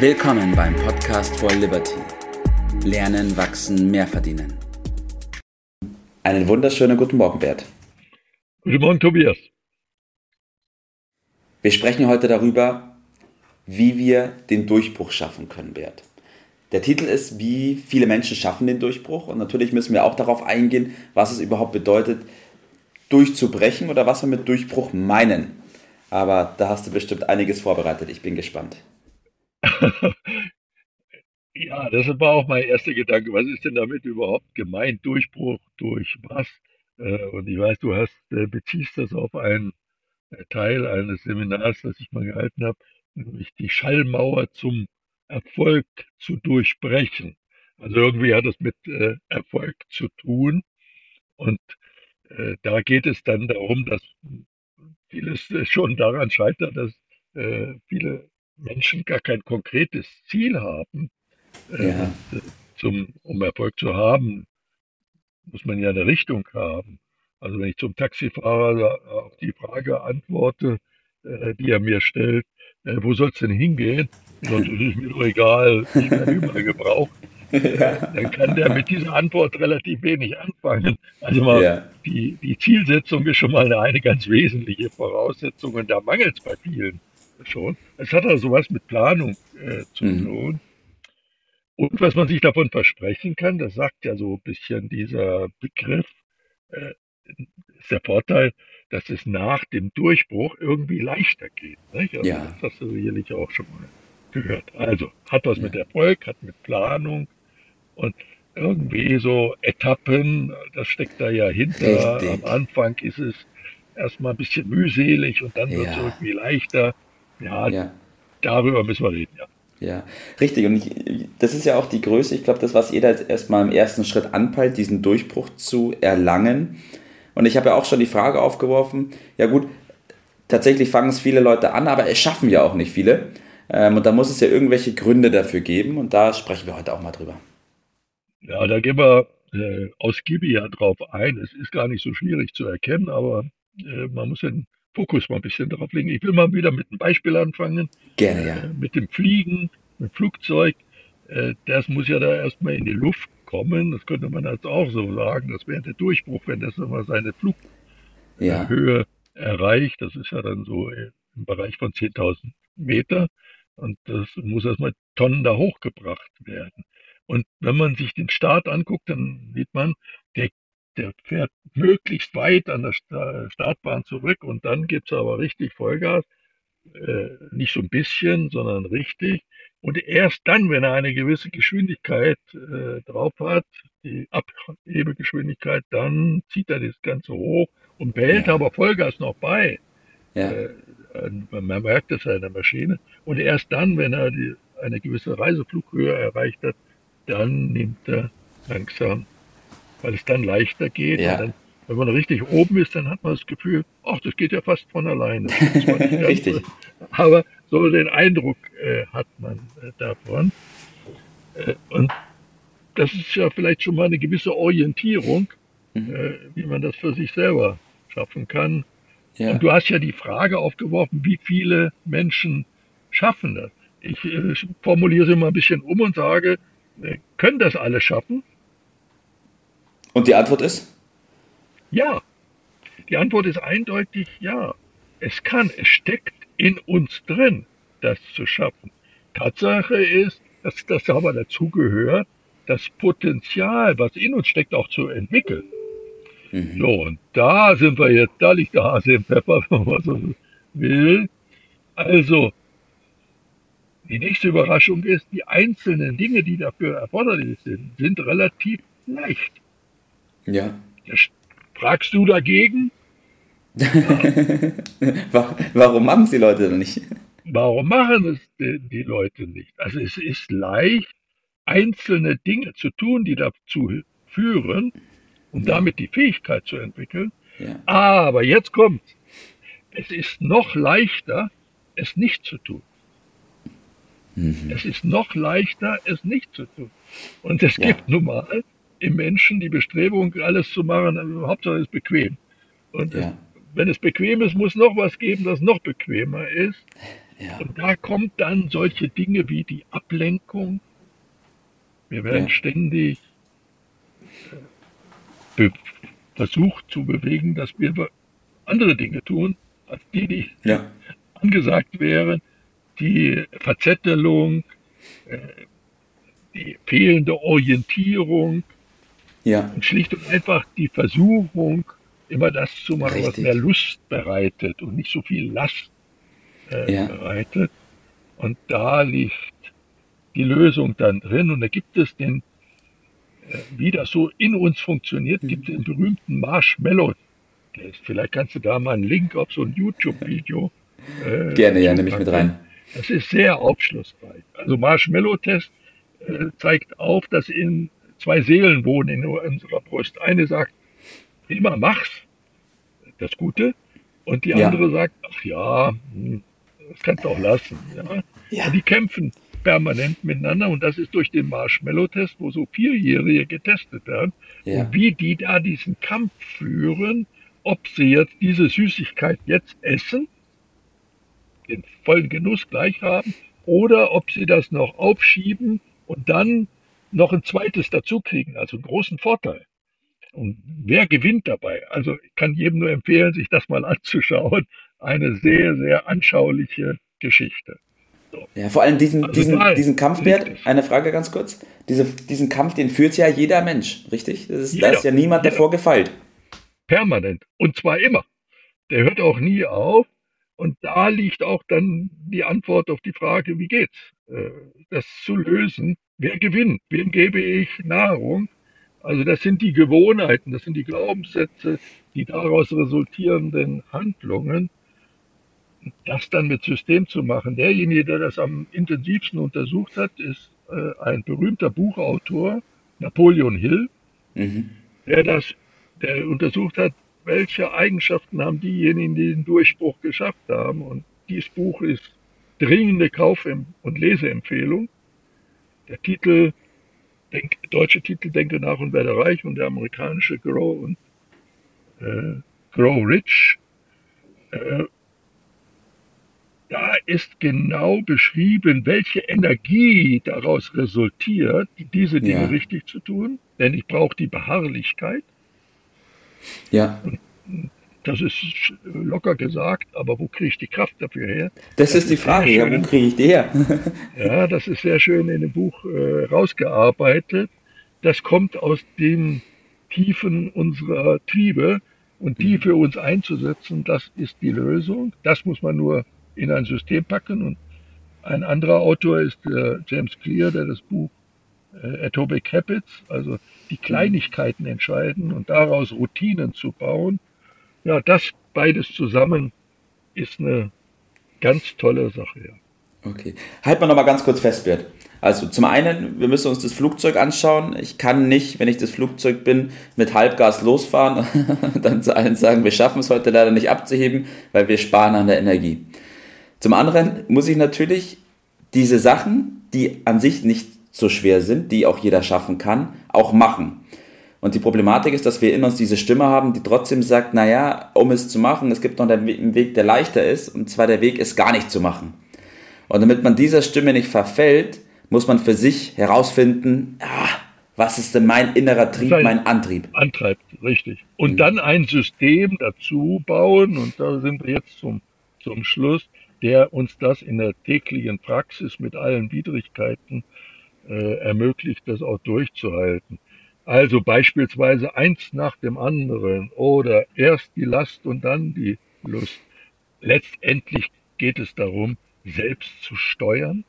Willkommen beim Podcast for Liberty. Lernen, wachsen, mehr verdienen. Einen wunderschönen guten Morgen, Bert. Guten Morgen, Tobias. Wir sprechen heute darüber, wie wir den Durchbruch schaffen können, Bert. Der Titel ist, wie viele Menschen schaffen den Durchbruch. Und natürlich müssen wir auch darauf eingehen, was es überhaupt bedeutet, durchzubrechen oder was wir mit Durchbruch meinen. Aber da hast du bestimmt einiges vorbereitet. Ich bin gespannt. Ja, das war auch mein erster Gedanke. Was ist denn damit überhaupt gemeint? Durchbruch durch was? Äh, und ich weiß, du hast, äh, beziehst das auf einen äh, Teil eines Seminars, das ich mal gehalten habe, nämlich die Schallmauer zum Erfolg zu durchbrechen. Also irgendwie hat es mit Erfolg zu tun. Und da geht es dann darum, dass vieles schon daran scheitert, dass viele Menschen gar kein konkretes Ziel haben, äh, ja. äh, zum, um Erfolg zu haben, muss man ja eine Richtung haben. Also wenn ich zum Taxifahrer auf die Frage antworte, äh, die er mir stellt, äh, wo soll es denn hingehen? Sonst ist mir doch egal, ich werde überall gebraucht. Ja. Dann kann der mit dieser Antwort relativ wenig anfangen. Also mal, ja. die, die Zielsetzung ist schon mal eine, eine ganz wesentliche Voraussetzung und da mangelt es bei vielen schon. Es hat also was mit Planung äh, zu mhm. tun. Und was man sich davon versprechen kann, das sagt ja so ein bisschen dieser Begriff, äh, ist der Vorteil, dass es nach dem Durchbruch irgendwie leichter geht. Nicht? Also ja. Das hast du sicherlich auch schon mal gehört. Also hat was ja. mit Erfolg, hat mit Planung und irgendwie so Etappen, das steckt da ja hinter. Richtig. Am Anfang ist es erstmal ein bisschen mühselig und dann wird es irgendwie leichter. Ja, ja, darüber müssen wir reden, ja. Ja, richtig. Und ich, das ist ja auch die Größe, ich glaube, das, was jeder jetzt erstmal im ersten Schritt anpeilt, diesen Durchbruch zu erlangen. Und ich habe ja auch schon die Frage aufgeworfen, ja gut, tatsächlich fangen es viele Leute an, aber es schaffen ja auch nicht viele. Ähm, und da muss es ja irgendwelche Gründe dafür geben und da sprechen wir heute auch mal drüber. Ja, da gehen wir äh, ausgiebig ja drauf ein. Es ist gar nicht so schwierig zu erkennen, aber äh, man muss den Fokus mal ein bisschen drauf legen. Ich will mal wieder mit einem Beispiel anfangen. Gerne, ja. Äh, mit dem Fliegen, mit dem Flugzeug. Äh, das muss ja da erstmal in die Luft kommen. Das könnte man jetzt auch so sagen. Das wäre der Durchbruch, wenn das mal seine Flughöhe ja. erreicht. Das ist ja dann so im Bereich von 10.000 Meter. Und das muss erstmal Tonnen da hochgebracht werden. Und wenn man sich den Start anguckt, dann sieht man, der fährt möglichst weit an der Startbahn zurück und dann gibt es aber richtig Vollgas. Äh, nicht so ein bisschen, sondern richtig. Und erst dann, wenn er eine gewisse Geschwindigkeit äh, drauf hat, die Abhebegeschwindigkeit, dann zieht er das Ganze hoch und behält ja. aber Vollgas noch bei. Ja. Äh, man merkt es an der Maschine. Und erst dann, wenn er die, eine gewisse Reiseflughöhe erreicht hat, dann nimmt er langsam weil es dann leichter geht. Ja. Dann, wenn man richtig oben ist, dann hat man das Gefühl, ach, das geht ja fast von alleine. richtig. So, aber so den Eindruck äh, hat man äh, davon. Äh, und das ist ja vielleicht schon mal eine gewisse Orientierung, mhm. Äh, wie man das für sich selber schaffen kann. Ja. Und du hast ja die Frage aufgeworfen, wie viele Menschen schaffen das? Ich äh, formuliere sie mal ein bisschen um und sage, äh, können das alle schaffen? Und die Antwort ist? Ja. Die Antwort ist eindeutig ja. Es kann, es steckt in uns drin, das zu schaffen. Tatsache ist, dass das aber dazugehört, das Potenzial, was in uns steckt, auch zu entwickeln. Mhm. So, und da sind wir jetzt, da liegt der Hase im Pfeffer, wenn man so will. Also, die nächste Überraschung ist, die einzelnen Dinge, die dafür erforderlich sind, sind relativ leicht. Ja. Fragst du dagegen? Warum machen es die Leute denn nicht? Warum machen es die, die Leute nicht? Also es ist leicht, einzelne Dinge zu tun, die dazu führen, um ja. damit die Fähigkeit zu entwickeln. Ja. Aber jetzt kommt, es ist noch leichter, es nicht zu tun. Mhm. Es ist noch leichter, es nicht zu tun. Und es ja. gibt nun mal im Menschen die Bestrebung, alles zu machen, Hauptsache es ist bequem. Und ja. wenn es bequem ist, muss noch was geben, das noch bequemer ist. Ja. Und da kommt dann solche Dinge wie die Ablenkung. Wir werden ja. ständig äh, versucht zu bewegen, dass wir andere Dinge tun, als die, die ja. angesagt wären. Die Verzettelung, äh, die fehlende Orientierung ja. und schlicht und einfach die Versuchung, immer das zu machen, Richtig. was mehr Lust bereitet und nicht so viel Last äh, ja. bereitet. Und da liegt die Lösung dann drin. Und da gibt es den, äh, wie das so in uns funktioniert, mhm. gibt es den berühmten Marshmallow-Test. Vielleicht kannst du da mal einen Link auf so ein YouTube-Video. Äh, Gerne, ja, nehme ich mit rein. Das ist sehr aufschlussreich. Also Marshmallow-Test äh, zeigt auf, dass in zwei Seelen wohnen in unserer Brust. Eine sagt, immer mach's, das Gute, und die ja. andere sagt, ach ja, hm, das kannst du auch lassen. Ja? ja. die kämpfen permanent miteinander und das ist durch den Marshmallow-Test, wo so Vierjährige getestet werden, ja. und wie die da diesen Kampf führen, ob sie jetzt diese Süßigkeit jetzt essen, den vollen Genuss gleich haben, oder ob sie das noch aufschieben und dann noch ein zweites dazu kriegen, also einen großen Vorteil. Und wer gewinnt dabei? Also ich kann jedem nur empfehlen, sich das mal anzuschauen. Eine sehr, sehr anschauliche Geschichte. So. Ja, vor allem diesen, also diesen, diesen Kampfwert, eine Frage ganz kurz. Diese, diesen Kampf, den führt ja jeder Mensch, richtig? Ist, jeder, da ist ja niemand jeder. davor gefeilt. Permanent. Und zwar immer. Der hört auch nie auf. Und da liegt auch dann die Antwort auf die Frage, wie geht's? Äh, das zu lösen. Wer gewinnt? Wem gebe ich Nahrung? Also das sind die Gewohnheiten, das sind die Glaubenssätze, die daraus resultierenden Handlungen. Das dann mit System zu machen. Derjenige, der das am intensivsten untersucht hat, ist äh, ein berühmter Buchautor, Napoleon Hill, mhm. der das, der untersucht hat, welche Eigenschaften haben diejenigen, die den Durchbruch geschafft haben. Und dieses Buch ist dringende Kauf- und Leseempfehlung. Der Titel Denk, deutsche Titel Denke nach und werde reich und der amerikanische Grow und äh, Grow Rich. Äh, da ist genau beschrieben, welche Energie daraus resultiert, diese Dinge ja. richtig zu tun. Denn ich brauche die Beharrlichkeit. Ja. Und das ist locker gesagt, aber wo kriege ich die Kraft dafür her? Das, das ist die Frage, ja, wo kriege ich die her? ja, das ist sehr schön in dem Buch äh, rausgearbeitet. Das kommt aus den Tiefen unserer Triebe und die mhm. für uns einzusetzen, das ist die Lösung. Das muss man nur in ein System packen und ein anderer Autor ist äh, James Clear, der das Buch äh, Atomic Habits, also die mhm. Kleinigkeiten entscheiden und daraus Routinen zu bauen, ja, das beides zusammen ist eine ganz tolle Sache. Ja. Okay. Halt mal noch mal ganz kurz fest, Bert. Also zum einen, wir müssen uns das Flugzeug anschauen. Ich kann nicht, wenn ich das Flugzeug bin, mit Halbgas losfahren und dann zu allen sagen, wir schaffen es heute leider nicht abzuheben, weil wir sparen an der Energie. Zum anderen muss ich natürlich diese Sachen, die an sich nicht so schwer sind, die auch jeder schaffen kann, auch machen. Und die Problematik ist, dass wir in uns diese Stimme haben, die trotzdem sagt, naja, um es zu machen, es gibt noch einen Weg, der leichter ist, und zwar der Weg ist gar nicht zu machen. Und damit man dieser Stimme nicht verfällt, muss man für sich herausfinden, ah, was ist denn mein innerer Trieb, mein Antrieb? Antreibt, richtig. Und mhm. dann ein System dazu bauen, und da sind wir jetzt zum, zum Schluss, der uns das in der täglichen Praxis mit allen Widrigkeiten äh, ermöglicht, das auch durchzuhalten. Also beispielsweise eins nach dem anderen oder erst die Last und dann die Lust. Letztendlich geht es darum, selbst zu steuern.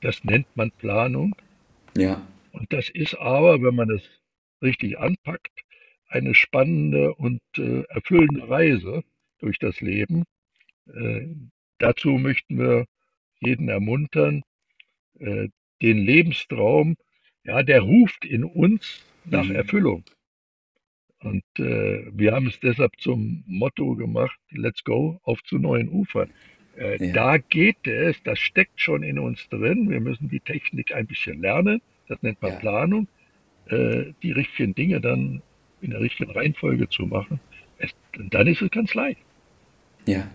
Das nennt man Planung. Ja. Und das ist aber, wenn man es richtig anpackt, eine spannende und äh, erfüllende Reise durch das Leben. Äh, dazu möchten wir jeden ermuntern, äh, den Lebenstraum, ja, der ruft in uns nach mhm. Erfüllung. Und äh, wir haben es deshalb zum Motto gemacht, let's go, auf zu neuen Ufern. Äh, ja. Da geht es, das steckt schon in uns drin. Wir müssen die Technik ein bisschen lernen. Das nennt man ja. Planung. Äh, die richtigen Dinge dann in der richtigen Reihenfolge zu machen. Es, dann ist es ganz leicht. Ja,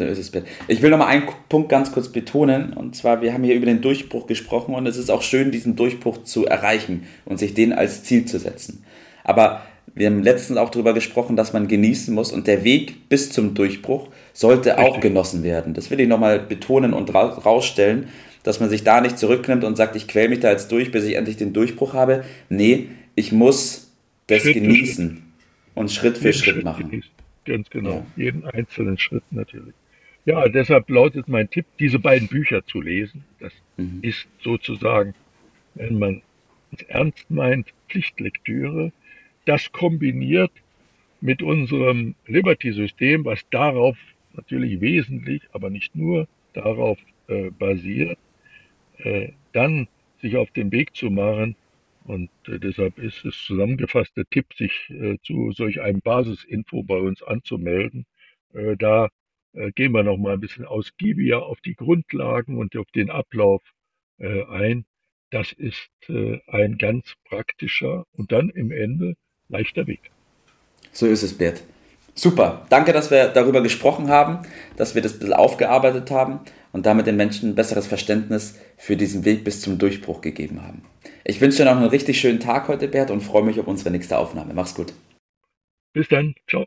So ist es. Ich will noch mal einen Punkt ganz kurz betonen. Und zwar, wir haben hier über den Durchbruch gesprochen und es ist auch schön, diesen Durchbruch zu erreichen und sich den als Ziel zu setzen. Aber wir haben letztens auch darüber gesprochen, dass man genießen muss und der Weg bis zum Durchbruch sollte auch genossen werden. Das will ich nochmal betonen und rausstellen, dass man sich da nicht zurücknimmt und sagt, ich quäle mich da jetzt durch, bis ich endlich den Durchbruch habe. Nee, ich muss das Schritt genießen und Schritt für Schritt, Schritt machen. Ganz genau. Ja. Jeden einzelnen Schritt natürlich. Ja, deshalb lautet mein Tipp, diese beiden Bücher zu lesen. Das mhm. ist sozusagen, wenn man es ernst meint, Pflichtlektüre das kombiniert mit unserem Liberty-System, was darauf natürlich wesentlich, aber nicht nur darauf äh, basiert, äh, dann sich auf den Weg zu machen. Und äh, deshalb ist es zusammengefasste Tipp, sich äh, zu solch einem Basisinfo bei uns anzumelden. Äh, da gehen wir noch mal ein bisschen ausgiebiger auf die Grundlagen und auf den Ablauf ein. Das ist ein ganz praktischer und dann im Ende leichter Weg. So ist es, Bert. Super. Danke, dass wir darüber gesprochen haben, dass wir das ein bisschen aufgearbeitet haben und damit den Menschen ein besseres Verständnis für diesen Weg bis zum Durchbruch gegeben haben. Ich wünsche dir noch einen richtig schönen Tag heute, Bert, und freue mich auf unsere nächste Aufnahme. Mach's gut. Bis dann. Ciao.